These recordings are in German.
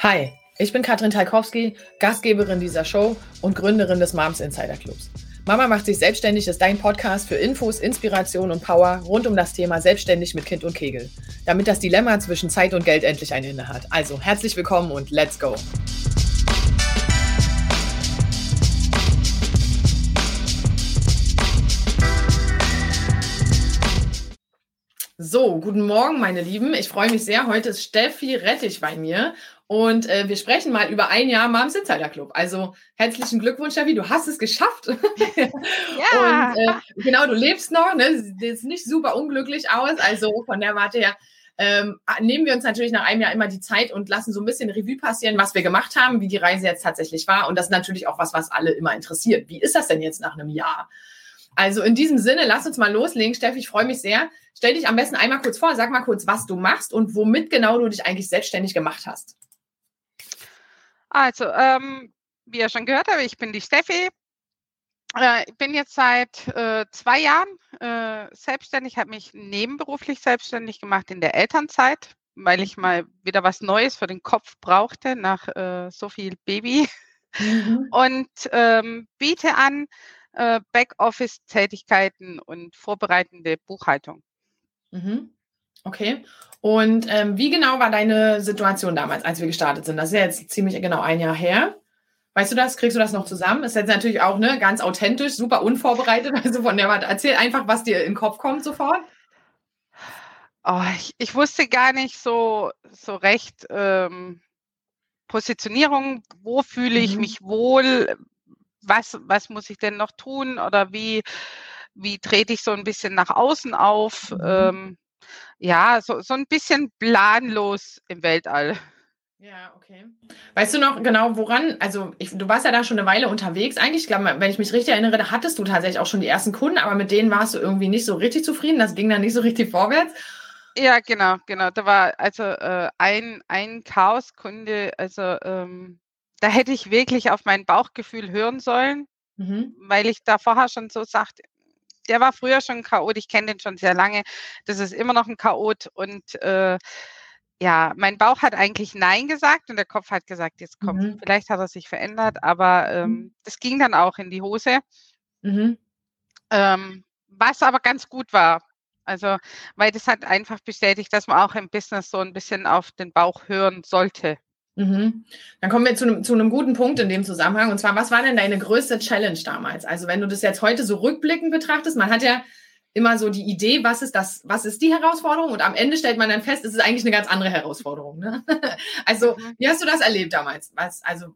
Hi, ich bin Katrin Talkowski, Gastgeberin dieser Show und Gründerin des Moms Insider Clubs. Mama macht sich selbstständig ist dein Podcast für Infos, Inspiration und Power rund um das Thema Selbstständig mit Kind und Kegel, damit das Dilemma zwischen Zeit und Geld endlich ein Ende hat. Also herzlich willkommen und let's go! So, guten Morgen, meine Lieben. Ich freue mich sehr. Heute ist Steffi Rettich bei mir und äh, wir sprechen mal über ein Jahr Moms Insider Club. Also herzlichen Glückwunsch, Steffi, du hast es geschafft. ja. Und äh, genau, du lebst noch, ne? Sieht nicht super unglücklich aus. Also von der Warte her ähm, nehmen wir uns natürlich nach einem Jahr immer die Zeit und lassen so ein bisschen Revue passieren, was wir gemacht haben, wie die Reise jetzt tatsächlich war. Und das ist natürlich auch was, was alle immer interessiert. Wie ist das denn jetzt nach einem Jahr? Also in diesem Sinne, lass uns mal loslegen. Steffi, ich freue mich sehr. Stell dich am besten einmal kurz vor, sag mal kurz, was du machst und womit genau du dich eigentlich selbstständig gemacht hast. Also, ähm, wie ihr schon gehört habt, ich bin die Steffi. Äh, ich bin jetzt seit äh, zwei Jahren äh, selbstständig, habe mich nebenberuflich selbstständig gemacht in der Elternzeit, weil ich mal wieder was Neues für den Kopf brauchte nach äh, so viel Baby. Mhm. Und ähm, biete an äh, Backoffice-Tätigkeiten und vorbereitende Buchhaltung. Mhm. Okay. Und ähm, wie genau war deine Situation damals, als wir gestartet sind? Das ist ja jetzt ziemlich genau ein Jahr her. Weißt du das? Kriegst du das noch zusammen? Ist jetzt natürlich auch ne, ganz authentisch, super unvorbereitet. Also von der Warte, erzähl einfach, was dir in den Kopf kommt sofort. Oh, ich, ich, wusste gar nicht so, so recht ähm, Positionierung, wo fühle ich mhm. mich wohl, was, was muss ich denn noch tun oder wie, wie trete ich so ein bisschen nach außen auf. Mhm. Ähm, ja, so, so ein bisschen planlos im Weltall. Ja, okay. Weißt du noch genau, woran, also ich, du warst ja da schon eine Weile unterwegs. Eigentlich, ich glaube, wenn ich mich richtig erinnere, da hattest du tatsächlich auch schon die ersten Kunden, aber mit denen warst du irgendwie nicht so richtig zufrieden. Das ging dann nicht so richtig vorwärts. Ja, genau, genau. Da war also äh, ein, ein Chaos-Kunde, also ähm, da hätte ich wirklich auf mein Bauchgefühl hören sollen, mhm. weil ich da vorher schon so sagte, der war früher schon ein Chaot, ich kenne den schon sehr lange. Das ist immer noch ein Chaot und äh, ja, mein Bauch hat eigentlich Nein gesagt und der Kopf hat gesagt, jetzt kommt, mhm. vielleicht hat er sich verändert, aber ähm, mhm. das ging dann auch in die Hose. Mhm. Ähm, was aber ganz gut war. Also, weil das hat einfach bestätigt, dass man auch im Business so ein bisschen auf den Bauch hören sollte. Mhm. Dann kommen wir zu einem, zu einem guten Punkt in dem Zusammenhang. Und zwar, was war denn deine größte Challenge damals? Also, wenn du das jetzt heute so rückblickend betrachtest, man hat ja immer so die Idee, was ist das, was ist die Herausforderung? Und am Ende stellt man dann fest, es ist eigentlich eine ganz andere Herausforderung. Ne? Also, mhm. wie hast du das erlebt damals? Was, also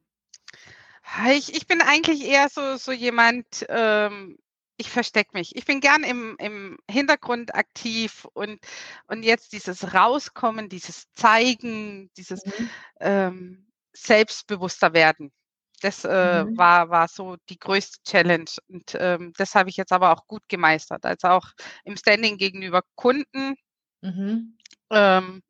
ich, ich bin eigentlich eher so, so jemand, ähm, ich verstecke mich. Ich bin gern im, im Hintergrund aktiv und, und jetzt dieses Rauskommen, dieses Zeigen, dieses mhm. ähm, Selbstbewusster werden. Das äh, mhm. war, war so die größte Challenge. Und ähm, das habe ich jetzt aber auch gut gemeistert. Also auch im Standing gegenüber Kunden mhm. ähm,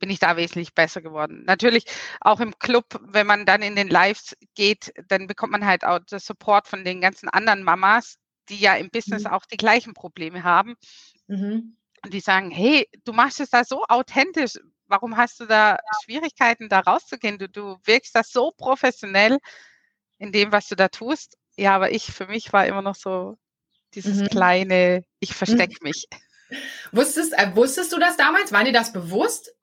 bin ich da wesentlich besser geworden. Natürlich auch im Club, wenn man dann in den Lives geht, dann bekommt man halt auch das Support von den ganzen anderen Mamas, die ja im Business mhm. auch die gleichen Probleme haben. Mhm. Und die sagen, hey, du machst es da so authentisch. Warum hast du da Schwierigkeiten, da rauszugehen? Du, du wirkst das so professionell in dem, was du da tust. Ja, aber ich, für mich war immer noch so dieses mhm. kleine, ich verstecke mhm. mich. Wusstest, äh, wusstest du das damals? War dir das bewusst?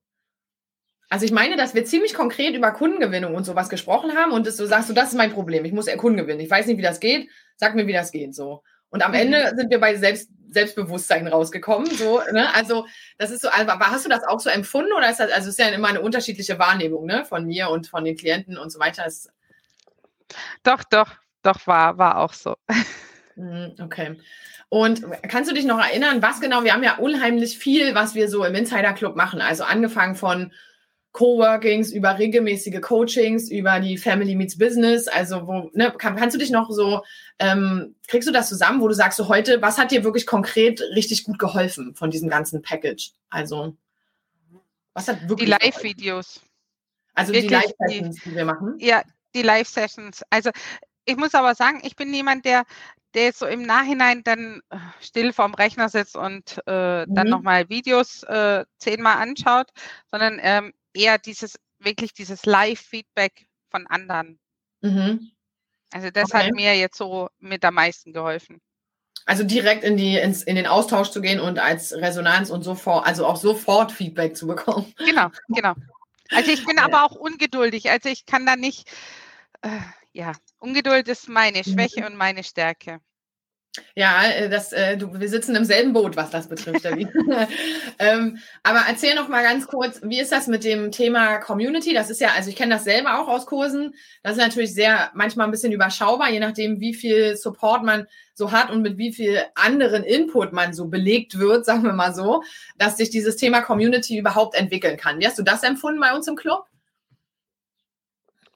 Also ich meine, dass wir ziemlich konkret über Kundengewinnung und sowas gesprochen haben und du sagst, so, das ist mein Problem, ich muss Kunden gewinnen. Ich weiß nicht, wie das geht, sag mir, wie das geht. So. Und am Ende mhm. sind wir bei Selbst, Selbstbewusstsein rausgekommen. So, ne? Also, das ist so, also, hast du das auch so empfunden oder ist das, also ist ja immer eine unterschiedliche Wahrnehmung, ne, von mir und von den Klienten und so weiter. Das doch, doch, doch, war, war auch so. Mhm, okay. Und kannst du dich noch erinnern, was genau, wir haben ja unheimlich viel, was wir so im Insider Club machen. Also angefangen von Coworkings, über regelmäßige Coachings, über die Family Meets Business. Also wo, ne, kann, kannst du dich noch so, ähm, kriegst du das zusammen, wo du sagst, so heute, was hat dir wirklich konkret richtig gut geholfen von diesem ganzen Package? Also, was hat wirklich. Die Live-Videos. Also wirklich die Live-Sessions, die wir machen? Ja, die Live-Sessions. Also, ich muss aber sagen, ich bin jemand, der, der so im Nachhinein dann äh, still vorm Rechner sitzt und äh, mhm. dann nochmal Videos äh, zehnmal anschaut, sondern ähm, eher dieses wirklich dieses Live-Feedback von anderen. Mhm. Also das okay. hat mir jetzt so mit am meisten geholfen. Also direkt in die ins, in den Austausch zu gehen und als Resonanz und sofort, also auch sofort Feedback zu bekommen. Genau, genau. Also ich bin ja. aber auch ungeduldig. Also ich kann da nicht, äh, ja, Ungeduld ist meine Schwäche mhm. und meine Stärke. Ja, äh, das, äh, du, wir sitzen im selben Boot, was das betrifft, ähm, aber erzähl noch mal ganz kurz, wie ist das mit dem Thema Community? Das ist ja, also ich kenne das selber auch aus Kursen. Das ist natürlich sehr, manchmal ein bisschen überschaubar, je nachdem, wie viel Support man so hat und mit wie viel anderen Input man so belegt wird, sagen wir mal so, dass sich dieses Thema Community überhaupt entwickeln kann. Wie hast du das empfunden bei uns im Club?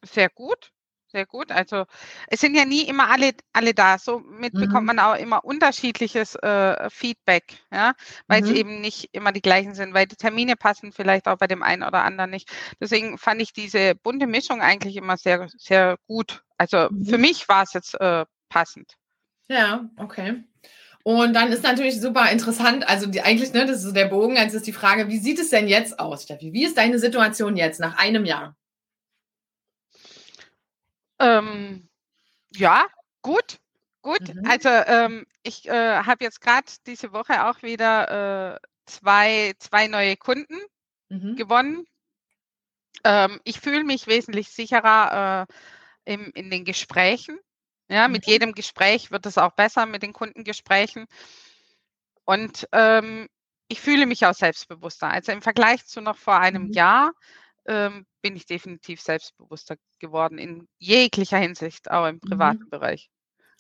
Sehr gut sehr gut. Also es sind ja nie immer alle, alle da. Somit mhm. bekommt man auch immer unterschiedliches äh, Feedback, ja, weil mhm. es eben nicht immer die gleichen sind, weil die Termine passen vielleicht auch bei dem einen oder anderen nicht. Deswegen fand ich diese bunte Mischung eigentlich immer sehr, sehr gut. Also mhm. für mich war es jetzt äh, passend. Ja, okay. Und dann ist natürlich super interessant, also die, eigentlich, ne, das ist so der Bogen, als ist die Frage, wie sieht es denn jetzt aus, Steffi? Wie ist deine Situation jetzt nach einem Jahr? Ähm, ja, gut, gut. Mhm. Also ähm, ich äh, habe jetzt gerade diese Woche auch wieder äh, zwei, zwei neue Kunden mhm. gewonnen. Ähm, ich fühle mich wesentlich sicherer äh, im, in den Gesprächen. Ja, mhm. mit jedem Gespräch wird es auch besser mit den Kundengesprächen. Und ähm, ich fühle mich auch selbstbewusster. Also im Vergleich zu noch vor einem mhm. Jahr ähm, bin ich definitiv selbstbewusster geworden in jeglicher Hinsicht, auch im privaten mhm. Bereich.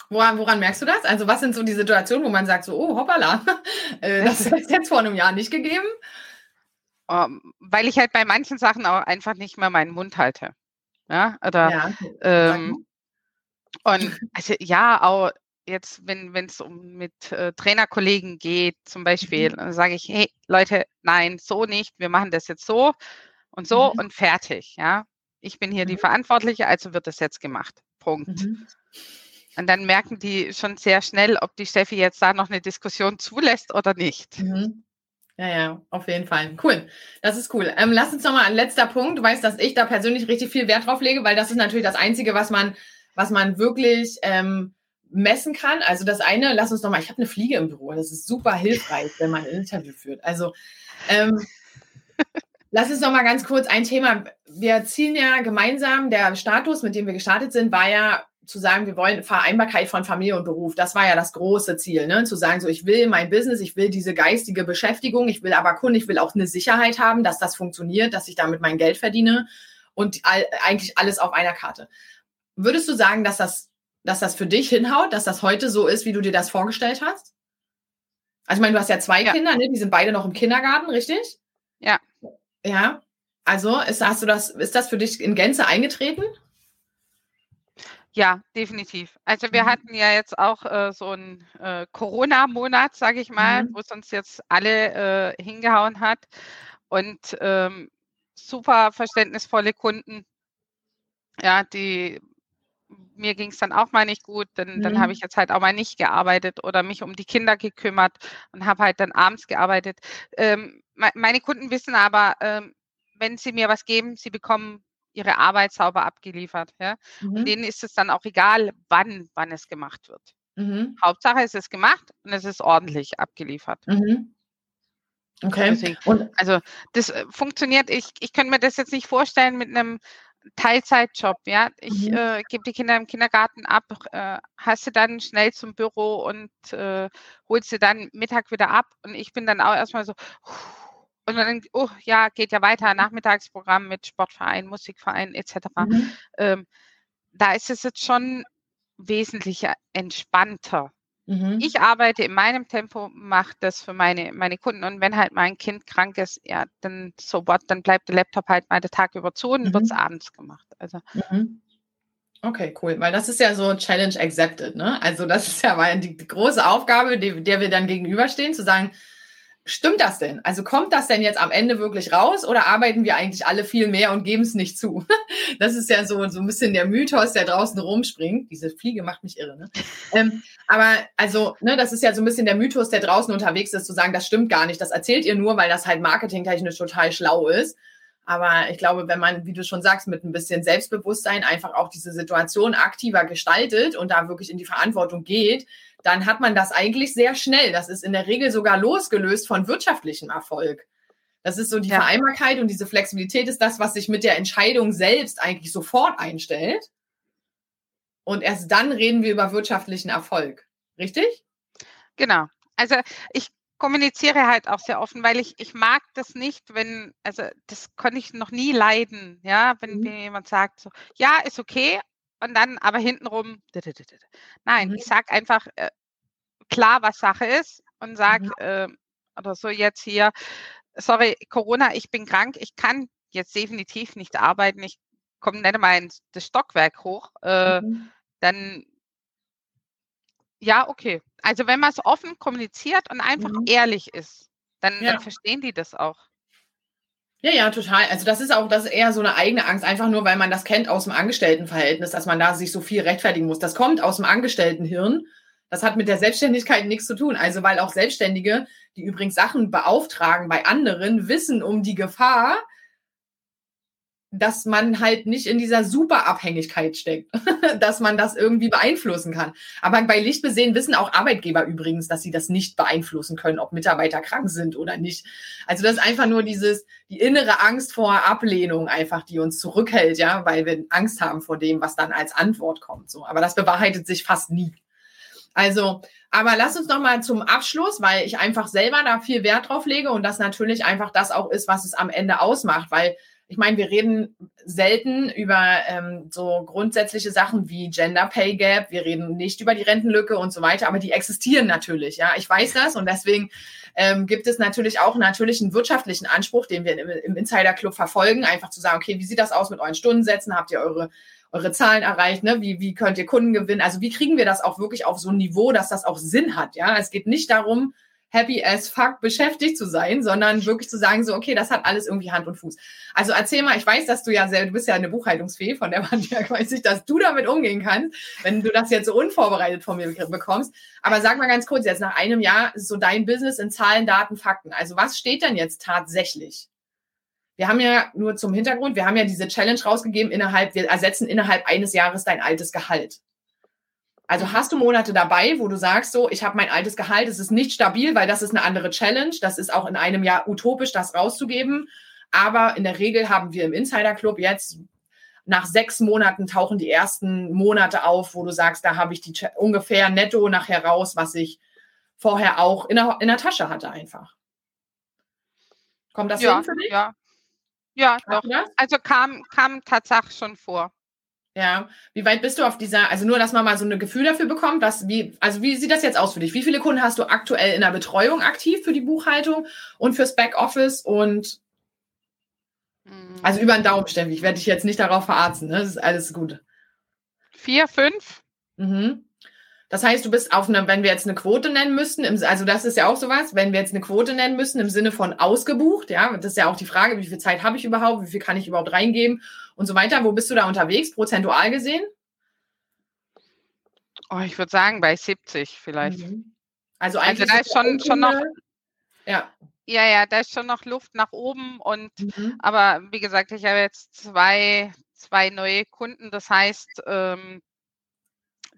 Woran, woran, merkst du das? Also was sind so die Situationen, wo man sagt so, oh hoppala, äh, das ist jetzt vor einem Jahr nicht gegeben? Um, ähm, weil ich halt bei manchen Sachen auch einfach nicht mehr meinen Mund halte. Ja, oder ja, ähm, und also ja, auch jetzt, wenn es um mit äh, Trainerkollegen geht, zum Beispiel, mhm. dann sage ich, hey Leute, nein, so nicht, wir machen das jetzt so und so mhm. und fertig, ja. Ich bin hier mhm. die Verantwortliche, also wird das jetzt gemacht. Punkt. Mhm. Und dann merken die schon sehr schnell, ob die Steffi jetzt da noch eine Diskussion zulässt oder nicht. Mhm. Ja, ja, auf jeden Fall. Cool. Das ist cool. Ähm, lass uns nochmal ein letzter Punkt. Du weißt, dass ich da persönlich richtig viel Wert drauf lege, weil das ist natürlich das Einzige, was man, was man wirklich ähm, messen kann. Also das eine, lass uns nochmal, ich habe eine Fliege im Büro. Das ist super hilfreich, wenn man ein Interview führt. Also ähm, Lass uns noch mal ganz kurz ein Thema. Wir ziehen ja gemeinsam, der Status, mit dem wir gestartet sind, war ja zu sagen, wir wollen Vereinbarkeit von Familie und Beruf. Das war ja das große Ziel, ne? Zu sagen, so ich will mein Business, ich will diese geistige Beschäftigung, ich will aber Kunden, ich will auch eine Sicherheit haben, dass das funktioniert, dass ich damit mein Geld verdiene und all, eigentlich alles auf einer Karte. Würdest du sagen, dass das, dass das für dich hinhaut, dass das heute so ist, wie du dir das vorgestellt hast? Also ich meine, du hast ja zwei ja. Kinder, ne? Die sind beide noch im Kindergarten, richtig? Ja. Ja, also ist, hast du das, ist das für dich in Gänze eingetreten? Ja, definitiv. Also wir mhm. hatten ja jetzt auch äh, so einen äh, Corona-Monat, sage ich mal, mhm. wo es uns jetzt alle äh, hingehauen hat. Und ähm, super verständnisvolle Kunden, ja, die mir ging es dann auch mal nicht gut, dann, mhm. dann habe ich jetzt halt auch mal nicht gearbeitet oder mich um die Kinder gekümmert und habe halt dann abends gearbeitet. Ähm, meine Kunden wissen aber, ähm, wenn sie mir was geben, sie bekommen ihre Arbeit sauber abgeliefert. Ja? Mhm. Und denen ist es dann auch egal, wann, wann es gemacht wird. Mhm. Hauptsache es ist gemacht und es ist ordentlich abgeliefert. Mhm. Okay. Deswegen, und also das äh, funktioniert, ich, ich könnte mir das jetzt nicht vorstellen mit einem Teilzeitjob, ja. Ich mhm. äh, gebe die Kinder im Kindergarten ab, äh, hast sie dann schnell zum Büro und äh, holst sie dann Mittag wieder ab. Und ich bin dann auch erstmal so, und dann, oh ja, geht ja weiter, Nachmittagsprogramm mit Sportverein, Musikverein etc. Mhm. Ähm, da ist es jetzt schon wesentlich entspannter. Mhm. Ich arbeite in meinem Tempo, mache das für meine, meine Kunden und wenn halt mein Kind krank ist, ja, dann so what, dann bleibt der Laptop halt mal den Tag über zu und mhm. wird es abends gemacht. Also. Mhm. Okay, cool, weil das ist ja so Challenge accepted, ne? Also das ist ja mal die, die große Aufgabe, die, der wir dann gegenüberstehen, zu sagen, Stimmt das denn? Also kommt das denn jetzt am Ende wirklich raus oder arbeiten wir eigentlich alle viel mehr und geben es nicht zu? Das ist ja so, so ein bisschen der Mythos, der draußen rumspringt. Diese Fliege macht mich irre. Ne? ähm, aber also, ne, das ist ja so ein bisschen der Mythos, der draußen unterwegs ist, zu sagen, das stimmt gar nicht. Das erzählt ihr nur, weil das halt marketingtechnisch total schlau ist. Aber ich glaube, wenn man, wie du schon sagst, mit ein bisschen Selbstbewusstsein einfach auch diese Situation aktiver gestaltet und da wirklich in die Verantwortung geht, dann hat man das eigentlich sehr schnell. Das ist in der Regel sogar losgelöst von wirtschaftlichem Erfolg. Das ist so die ja. Vereinbarkeit und diese Flexibilität ist das, was sich mit der Entscheidung selbst eigentlich sofort einstellt. Und erst dann reden wir über wirtschaftlichen Erfolg. Richtig? Genau. Also ich kommuniziere halt auch sehr offen, weil ich, ich mag das nicht, wenn, also das konnte ich noch nie leiden, ja, wenn mhm. jemand sagt so, ja, ist okay, und dann aber hintenrum, nein, mhm. ich sage einfach äh, klar, was Sache ist und sage, mhm. äh, oder so jetzt hier, sorry, Corona, ich bin krank, ich kann jetzt definitiv nicht arbeiten, ich komme nicht mal ins das Stockwerk hoch, äh, mhm. dann ja, okay. Also wenn man es offen kommuniziert und einfach mhm. ehrlich ist, dann, ja. dann verstehen die das auch. Ja, ja, total. Also das ist auch, das ist eher so eine eigene Angst, einfach nur, weil man das kennt aus dem Angestelltenverhältnis, dass man da sich so viel rechtfertigen muss. Das kommt aus dem Angestelltenhirn. Das hat mit der Selbstständigkeit nichts zu tun. Also weil auch Selbstständige, die übrigens Sachen beauftragen bei anderen, wissen um die Gefahr, dass man halt nicht in dieser Superabhängigkeit steckt, dass man das irgendwie beeinflussen kann. Aber bei Lichtbesehen wissen auch Arbeitgeber übrigens, dass sie das nicht beeinflussen können, ob Mitarbeiter krank sind oder nicht. Also das ist einfach nur dieses, die innere Angst vor Ablehnung einfach, die uns zurückhält, ja, weil wir Angst haben vor dem, was dann als Antwort kommt, so. Aber das bewahrheitet sich fast nie. Also, aber lass uns noch mal zum Abschluss, weil ich einfach selber da viel Wert drauf lege und das natürlich einfach das auch ist, was es am Ende ausmacht, weil ich meine, wir reden selten über ähm, so grundsätzliche Sachen wie Gender Pay Gap, wir reden nicht über die Rentenlücke und so weiter, aber die existieren natürlich. Ja, ich weiß das und deswegen ähm, gibt es natürlich auch natürlich einen wirtschaftlichen Anspruch, den wir im, im Insider Club verfolgen, einfach zu sagen, okay, wie sieht das aus mit euren Stundensätzen? Habt ihr eure eure Zahlen erreicht, ne? Wie, wie könnt ihr Kunden gewinnen? Also wie kriegen wir das auch wirklich auf so ein Niveau, dass das auch Sinn hat? Ja, es geht nicht darum, happy as fuck beschäftigt zu sein, sondern wirklich zu sagen, so, okay, das hat alles irgendwie Hand und Fuß. Also erzähl mal, ich weiß, dass du ja sehr, du bist ja eine Buchhaltungsfee, von der man ja weiß ich, dass du damit umgehen kannst, wenn du das jetzt so unvorbereitet von mir bekommst. Aber sag mal ganz kurz, jetzt nach einem Jahr so dein Business in Zahlen, Daten, Fakten. Also was steht denn jetzt tatsächlich? Wir haben ja nur zum Hintergrund, wir haben ja diese Challenge rausgegeben innerhalb, wir ersetzen innerhalb eines Jahres dein altes Gehalt. Also hast du Monate dabei, wo du sagst, so, ich habe mein altes Gehalt, es ist nicht stabil, weil das ist eine andere Challenge. Das ist auch in einem Jahr utopisch, das rauszugeben. Aber in der Regel haben wir im Insider Club jetzt nach sechs Monaten tauchen die ersten Monate auf, wo du sagst, da habe ich die ungefähr netto nachher raus, was ich vorher auch in der, in der Tasche hatte einfach. Kommt das ja, hin für dich? Ja, ja doch. Also kam, kam tatsächlich schon vor. Ja, wie weit bist du auf dieser, also nur, dass man mal so ein Gefühl dafür bekommt, was, wie, also wie sieht das jetzt aus für dich? Wie viele Kunden hast du aktuell in der Betreuung aktiv für die Buchhaltung und fürs Backoffice und hm. also über den Daumen, Steffi, ich werde dich jetzt nicht darauf verarzen, ne? Das ist alles gut. Vier, fünf? Mhm. Das heißt, du bist auf einer, wenn wir jetzt eine Quote nennen müssten, im, also das ist ja auch sowas, wenn wir jetzt eine Quote nennen müssen im Sinne von ausgebucht, ja, das ist ja auch die Frage, wie viel Zeit habe ich überhaupt, wie viel kann ich überhaupt reingeben und so weiter. Wo bist du da unterwegs, prozentual gesehen? Oh, ich würde sagen bei 70 vielleicht. Mhm. Also, also eigentlich da ist schon, schon noch. Ja. Ja, ja, da ist schon noch Luft nach oben und mhm. aber wie gesagt, ich habe jetzt zwei, zwei neue Kunden. Das heißt, ähm,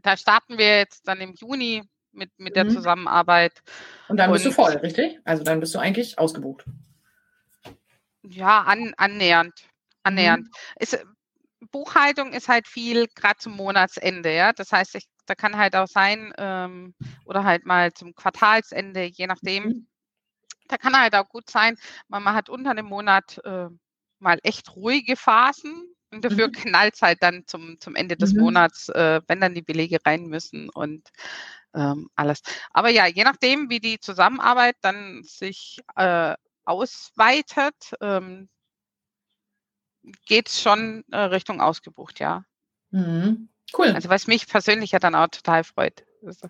da starten wir jetzt dann im Juni mit, mit der mhm. Zusammenarbeit. Und dann bist du voll, richtig? Also dann bist du eigentlich ausgebucht. Ja, an, annähernd. Annähernd. Mhm. Ist, Buchhaltung ist halt viel gerade zum Monatsende, ja. Das heißt, ich, da kann halt auch sein, ähm, oder halt mal zum Quartalsende, je nachdem. Mhm. Da kann halt auch gut sein, man, man hat unter dem Monat äh, mal echt ruhige Phasen, und dafür mhm. knallt es halt dann zum, zum Ende des mhm. Monats, äh, wenn dann die Belege rein müssen und ähm, alles. Aber ja, je nachdem, wie die Zusammenarbeit dann sich äh, ausweitet, ähm, geht es schon äh, Richtung ausgebucht, ja. Mhm. Cool. Also was mich persönlich ja dann auch total freut. Also.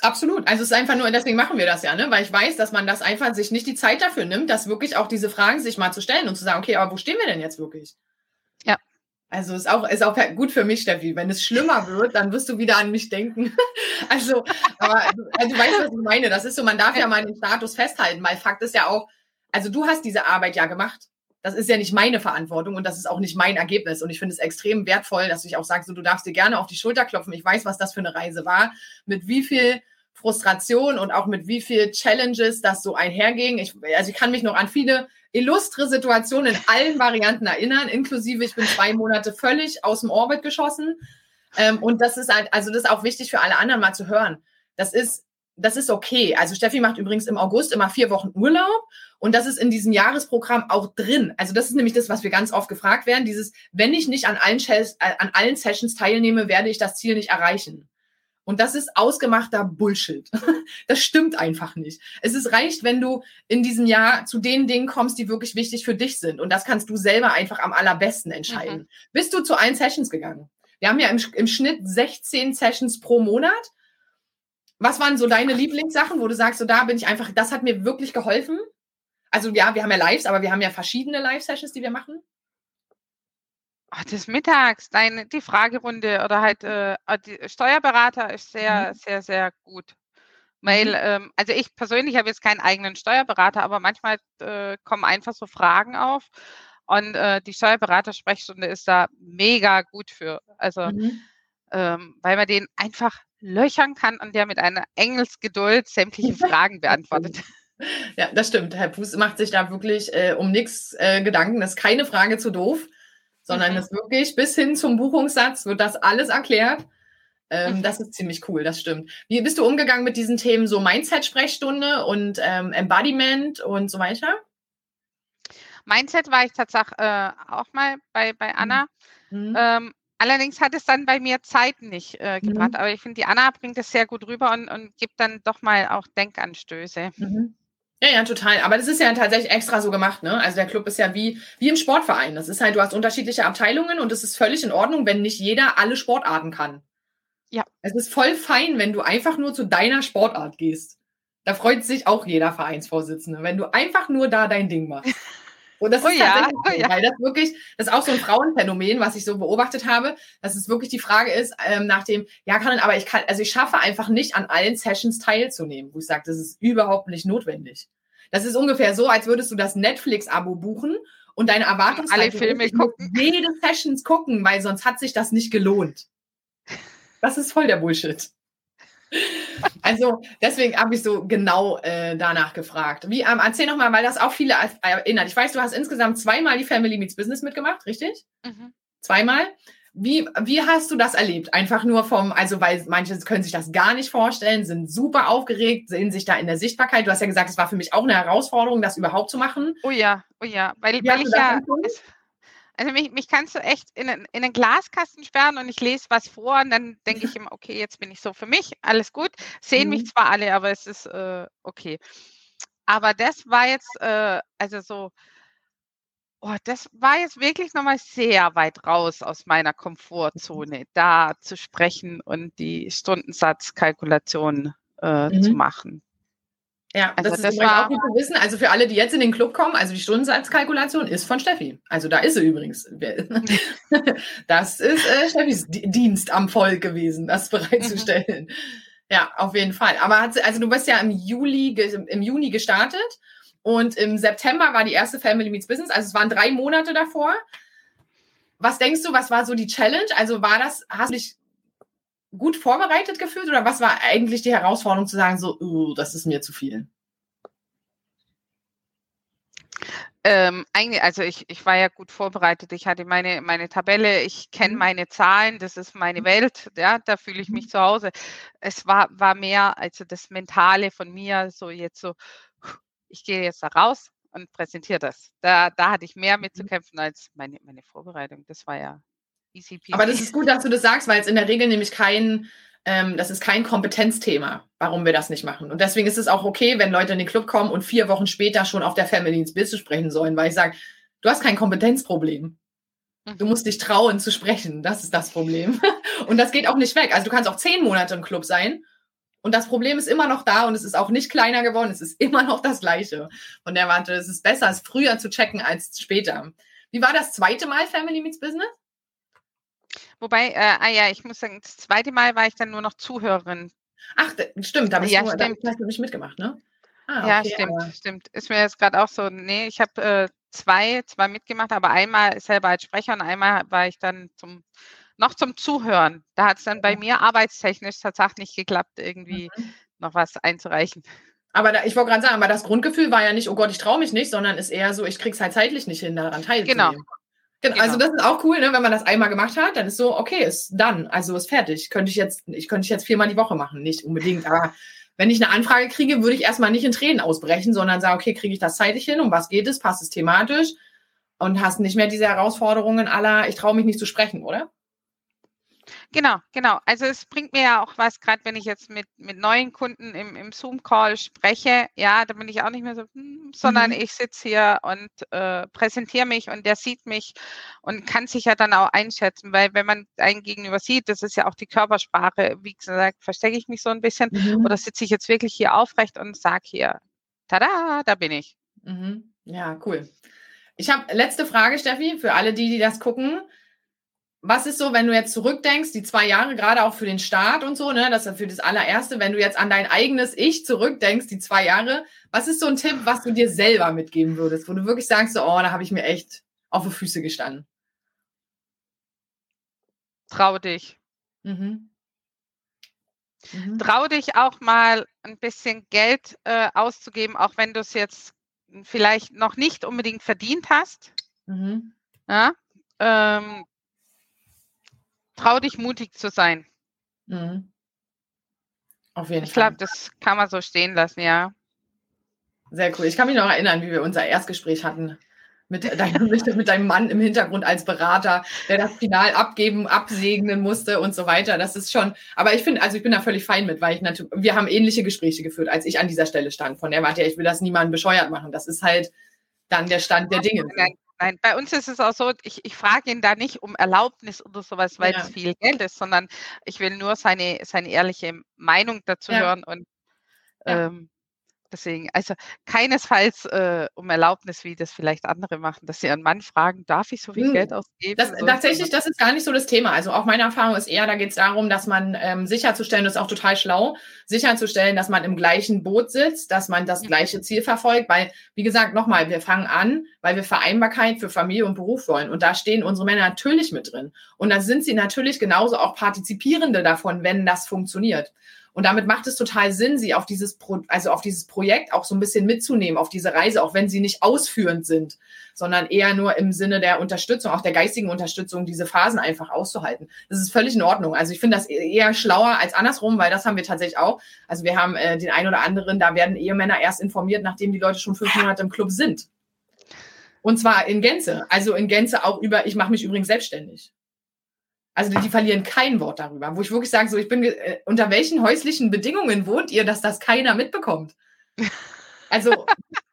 Absolut. Also es ist einfach nur, deswegen machen wir das ja, ne? Weil ich weiß, dass man das einfach sich nicht die Zeit dafür nimmt, dass wirklich auch diese Fragen sich mal zu stellen und zu sagen, okay, aber wo stehen wir denn jetzt wirklich? Ja. Also ist auch, ist auch gut für mich, Steffi. Wenn es schlimmer wird, dann wirst du wieder an mich denken. also, aber also, du weißt, was ich meine. Das ist so, man darf ja mal den Status festhalten, weil Fakt ist ja auch, also du hast diese Arbeit ja gemacht. Das ist ja nicht meine Verantwortung und das ist auch nicht mein Ergebnis. Und ich finde es extrem wertvoll, dass ich auch sage, so, du darfst dir gerne auf die Schulter klopfen. Ich weiß, was das für eine Reise war, mit wie viel Frustration und auch mit wie viel Challenges das so einherging. Ich, also ich kann mich noch an viele illustre Situationen in allen Varianten erinnern, inklusive ich bin zwei Monate völlig aus dem Orbit geschossen. Ähm, und das ist halt, also das ist auch wichtig für alle anderen mal zu hören. Das ist, das ist okay. Also Steffi macht übrigens im August immer vier Wochen Urlaub und das ist in diesem Jahresprogramm auch drin. Also das ist nämlich das, was wir ganz oft gefragt werden. Dieses, wenn ich nicht an allen, äh, an allen Sessions teilnehme, werde ich das Ziel nicht erreichen. Und das ist ausgemachter Bullshit. Das stimmt einfach nicht. Es ist reicht, wenn du in diesem Jahr zu den Dingen kommst, die wirklich wichtig für dich sind. Und das kannst du selber einfach am allerbesten entscheiden. Mhm. Bist du zu allen Sessions gegangen? Wir haben ja im, im Schnitt 16 Sessions pro Monat. Was waren so deine Lieblingssachen, wo du sagst, so da bin ich einfach, das hat mir wirklich geholfen? Also ja, wir haben ja Lives, aber wir haben ja verschiedene Live-Sessions, die wir machen. Ach, das mittags, deine, die Fragerunde oder halt äh, ah, die Steuerberater ist sehr, mhm. sehr, sehr gut. Weil, mhm. ähm, also ich persönlich habe jetzt keinen eigenen Steuerberater, aber manchmal äh, kommen einfach so Fragen auf. Und äh, die Steuerberater-Sprechstunde ist da mega gut für. Also, mhm. ähm, weil man den einfach löchern kann und der mit einer Engelsgeduld sämtliche Fragen beantwortet. Ja, das stimmt. Herr Fuß macht sich da wirklich äh, um nichts äh, Gedanken. Das ist keine Frage zu doof sondern mhm. es wirklich bis hin zum Buchungssatz wird das alles erklärt. Ähm, mhm. Das ist ziemlich cool, das stimmt. Wie bist du umgegangen mit diesen Themen, so Mindset-Sprechstunde und ähm, Embodiment und so weiter? Mindset war ich tatsächlich äh, auch mal bei, bei Anna. Mhm. Ähm, allerdings hat es dann bei mir Zeit nicht äh, gebracht. Mhm. Aber ich finde, die Anna bringt es sehr gut rüber und, und gibt dann doch mal auch Denkanstöße. Mhm. Ja, ja, total. Aber das ist ja tatsächlich extra so gemacht, ne? Also der Club ist ja wie, wie im Sportverein. Das ist halt, du hast unterschiedliche Abteilungen und es ist völlig in Ordnung, wenn nicht jeder alle Sportarten kann. Ja. Es ist voll fein, wenn du einfach nur zu deiner Sportart gehst. Da freut sich auch jeder Vereinsvorsitzende, wenn du einfach nur da dein Ding machst. Und das oh ist ja, tatsächlich, oh ja. weil das wirklich, das ist auch so ein Frauenphänomen, was ich so beobachtet habe, dass es wirklich die Frage ist, ähm, nach dem, ja, kann, aber ich kann, also ich schaffe einfach nicht an allen Sessions teilzunehmen, wo ich sage, das ist überhaupt nicht notwendig. Das ist ungefähr so, als würdest du das Netflix-Abo buchen und deine Erwartungshaltung alle Filme gucken. jede Sessions gucken, weil sonst hat sich das nicht gelohnt. Das ist voll der Bullshit. Also deswegen habe ich so genau äh, danach gefragt. Wie, ähm, erzähl nochmal, weil das auch viele erinnert. Ich weiß, du hast insgesamt zweimal die Family Meets Business mitgemacht, richtig? Mhm. Zweimal. Wie, wie hast du das erlebt? Einfach nur vom, also weil manche können sich das gar nicht vorstellen, sind super aufgeregt, sehen sich da in der Sichtbarkeit. Du hast ja gesagt, es war für mich auch eine Herausforderung, das überhaupt zu machen. Oh ja, oh ja, weil, weil ich ja, also mich, mich kannst du echt in, in einen Glaskasten sperren und ich lese was vor und dann denke ich immer, okay, jetzt bin ich so für mich, alles gut. Sehen mhm. mich zwar alle, aber es ist äh, okay. Aber das war jetzt, äh, also so, oh, das war jetzt wirklich nochmal sehr weit raus aus meiner Komfortzone, da zu sprechen und die Stundensatzkalkulation äh, mhm. zu machen. Ja, also das, das ist war, auch gut zu wissen. Also für alle, die jetzt in den Club kommen, also die Stundensatzkalkulation ist von Steffi. Also da ist sie übrigens. Das ist äh, Steffis Dienst am Volk gewesen, das bereitzustellen. Mhm. Ja, auf jeden Fall. Aber hat sie, also du bist ja im Juli, im Juni gestartet und im September war die erste Family Meets Business. Also es waren drei Monate davor. Was denkst du, was war so die Challenge? Also war das, hast du dich gut vorbereitet gefühlt oder was war eigentlich die Herausforderung zu sagen, so, uh, das ist mir zu viel? Ähm, eigentlich, also ich, ich war ja gut vorbereitet. Ich hatte meine, meine Tabelle, ich kenne mhm. meine Zahlen, das ist meine Welt, ja, da fühle ich mich mhm. zu Hause. Es war, war mehr, also das Mentale von mir, so jetzt so, ich gehe jetzt da raus und präsentiere das. Da, da hatte ich mehr mit zu mhm. kämpfen als meine, meine Vorbereitung. Das war ja peasy. Aber das ist gut, dass du das sagst, weil es in der Regel nämlich kein, ähm, das ist kein Kompetenzthema, warum wir das nicht machen. Und deswegen ist es auch okay, wenn Leute in den Club kommen und vier Wochen später schon auf der Family ins Business sprechen sollen, weil ich sage, du hast kein Kompetenzproblem. Du mhm. musst dich trauen zu sprechen. Das ist das Problem. Und das geht auch nicht weg. Also du kannst auch zehn Monate im Club sein. Und das Problem ist immer noch da und es ist auch nicht kleiner geworden. Es ist immer noch das Gleiche. Von der Warte, es ist besser, es früher zu checken als später. Wie war das zweite Mal Family Meets Business? Wobei, äh, ah ja, ich muss sagen, das zweite Mal war ich dann nur noch Zuhörerin. Ach, stimmt, da bist ja, du, stimmt. Da hast du nicht mitgemacht, ne? Ah, okay, ja, stimmt, aber... stimmt. Ist mir jetzt gerade auch so, nee, ich habe äh, zwei, zwei mitgemacht, aber einmal selber als Sprecher und einmal war ich dann zum, noch zum Zuhören. Da hat es dann bei mir arbeitstechnisch tatsächlich nicht geklappt, irgendwie mhm. noch was einzureichen. Aber da, ich wollte gerade sagen, aber das Grundgefühl war ja nicht, oh Gott, ich traue mich nicht, sondern ist eher so, ich krieg's halt zeitlich nicht hin, daran teilzunehmen. Genau. Genau, also das ist auch cool, ne? wenn man das einmal gemacht hat, dann ist so, okay, ist dann, also ist fertig. Könnte ich jetzt, ich könnte ich jetzt viermal die Woche machen, nicht unbedingt, aber wenn ich eine Anfrage kriege, würde ich erstmal nicht in Tränen ausbrechen, sondern sagen, okay, kriege ich das zeitlich hin, um was geht es, passt es thematisch und hast nicht mehr diese Herausforderungen aller, ich traue mich nicht zu sprechen, oder? Genau, genau. Also es bringt mir ja auch was, gerade wenn ich jetzt mit, mit neuen Kunden im, im Zoom-Call spreche, ja, da bin ich auch nicht mehr so, hm, sondern mhm. ich sitze hier und äh, präsentiere mich und der sieht mich und kann sich ja dann auch einschätzen, weil wenn man einen gegenüber sieht, das ist ja auch die Körpersprache, wie gesagt, verstecke ich mich so ein bisschen mhm. oder sitze ich jetzt wirklich hier aufrecht und sage hier, tada, da bin ich. Mhm. Ja, cool. Ich habe letzte Frage, Steffi, für alle die, die das gucken was ist so, wenn du jetzt zurückdenkst, die zwei Jahre, gerade auch für den Start und so, ne, das ist für das allererste, wenn du jetzt an dein eigenes Ich zurückdenkst, die zwei Jahre, was ist so ein Tipp, was du dir selber mitgeben würdest, wo du wirklich sagst, so, oh, da habe ich mir echt auf die Füße gestanden? Trau dich. Mhm. Mhm. Trau dich auch mal ein bisschen Geld äh, auszugeben, auch wenn du es jetzt vielleicht noch nicht unbedingt verdient hast. Mhm. Ja, ähm, trau dich mutig zu sein. Mhm. Auf jeden ich Fall. Ich glaube, das kann man so stehen lassen, ja. Sehr cool. Ich kann mich noch erinnern, wie wir unser Erstgespräch hatten mit, deinem, mit deinem Mann im Hintergrund als Berater, der das Final abgeben, absegnen musste und so weiter. Das ist schon, aber ich finde, also ich bin da völlig fein mit, weil ich natürlich, wir haben ähnliche Gespräche geführt, als ich an dieser Stelle stand. Von der Warte, ich will das niemandem bescheuert machen. Das ist halt dann der Stand der Dinge. Nein, bei uns ist es auch so, ich, ich frage ihn da nicht um Erlaubnis oder sowas, weil ja. es viel Geld ist, sondern ich will nur seine, seine ehrliche Meinung dazu ja. hören und ähm, Deswegen, also keinesfalls äh, um Erlaubnis, wie das vielleicht andere machen, dass sie ihren Mann fragen, darf ich so viel hm. Geld ausgeben? Das, tatsächlich, das ist gar nicht so das Thema. Also auch meine Erfahrung ist eher, da geht es darum, dass man ähm, sicherzustellen, das ist auch total schlau, sicherzustellen, dass man im gleichen Boot sitzt, dass man das gleiche Ziel verfolgt, weil, wie gesagt, nochmal, wir fangen an, weil wir Vereinbarkeit für Familie und Beruf wollen. Und da stehen unsere Männer natürlich mit drin. Und da sind sie natürlich genauso auch Partizipierende davon, wenn das funktioniert. Und damit macht es total Sinn, sie auf dieses, Pro also auf dieses Projekt auch so ein bisschen mitzunehmen, auf diese Reise, auch wenn sie nicht ausführend sind, sondern eher nur im Sinne der Unterstützung, auch der geistigen Unterstützung, diese Phasen einfach auszuhalten. Das ist völlig in Ordnung. Also ich finde das eher schlauer als andersrum, weil das haben wir tatsächlich auch. Also wir haben äh, den einen oder anderen, da werden Ehemänner erst informiert, nachdem die Leute schon fünf Monate im Club sind. Und zwar in Gänze. Also in Gänze auch über, ich mache mich übrigens selbstständig. Also die verlieren kein Wort darüber, wo ich wirklich sage, so ich bin äh, unter welchen häuslichen Bedingungen wohnt ihr, dass das keiner mitbekommt? Also,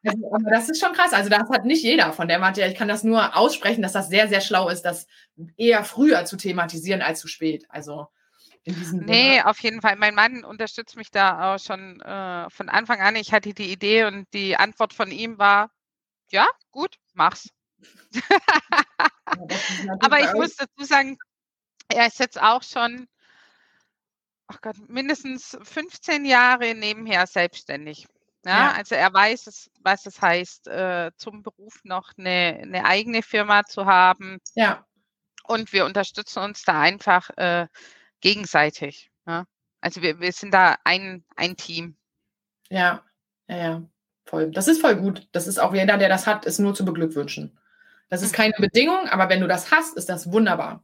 also das ist schon krass. Also das hat nicht jeder von der Warte. Ich kann das nur aussprechen, dass das sehr, sehr schlau ist, das eher früher zu thematisieren als zu spät. Also in diesem Nee, Sinne. auf jeden Fall. Mein Mann unterstützt mich da auch schon äh, von Anfang an. Ich hatte die Idee und die Antwort von ihm war, ja, gut, mach's. Ja, aber ich muss dazu sagen, er ist jetzt auch schon, ach Gott, mindestens 15 Jahre nebenher selbstständig. Ja, ja. Also er weiß, es, was es heißt, äh, zum Beruf noch eine, eine, eigene Firma zu haben. Ja. Und wir unterstützen uns da einfach äh, gegenseitig. Ja? Also wir, wir sind da ein, ein Team. Ja, ja, ja. Voll. Das ist voll gut. Das ist auch jeder, der das hat, ist nur zu beglückwünschen. Das ist mhm. keine Bedingung, aber wenn du das hast, ist das wunderbar.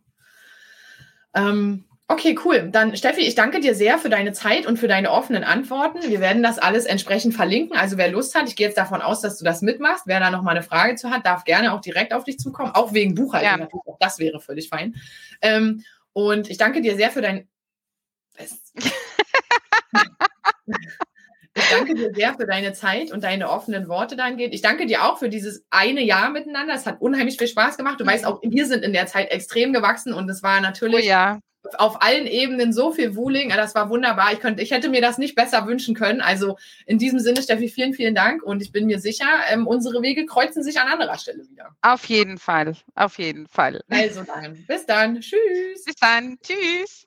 Ähm, okay, cool. Dann Steffi, ich danke dir sehr für deine Zeit und für deine offenen Antworten. Wir werden das alles entsprechend verlinken. Also wer Lust hat, ich gehe jetzt davon aus, dass du das mitmachst. Wer da noch mal eine Frage zu hat, darf gerne auch direkt auf dich zukommen. Auch wegen Buchhaltung ja. natürlich. Auch das wäre völlig fein. Ähm, und ich danke dir sehr für dein. Ich danke dir sehr für deine Zeit und deine offenen Worte dahingehend. Ich danke dir auch für dieses eine Jahr miteinander. Es hat unheimlich viel Spaß gemacht. Du mhm. weißt auch, wir sind in der Zeit extrem gewachsen und es war natürlich oh ja. auf allen Ebenen so viel Wuling. Das war wunderbar. Ich, könnte, ich hätte mir das nicht besser wünschen können. Also in diesem Sinne, Steffi, vielen, vielen Dank und ich bin mir sicher, ähm, unsere Wege kreuzen sich an anderer Stelle wieder. Auf jeden Fall. Auf jeden Fall. Also dann. Bis dann. Tschüss. Bis dann. Tschüss.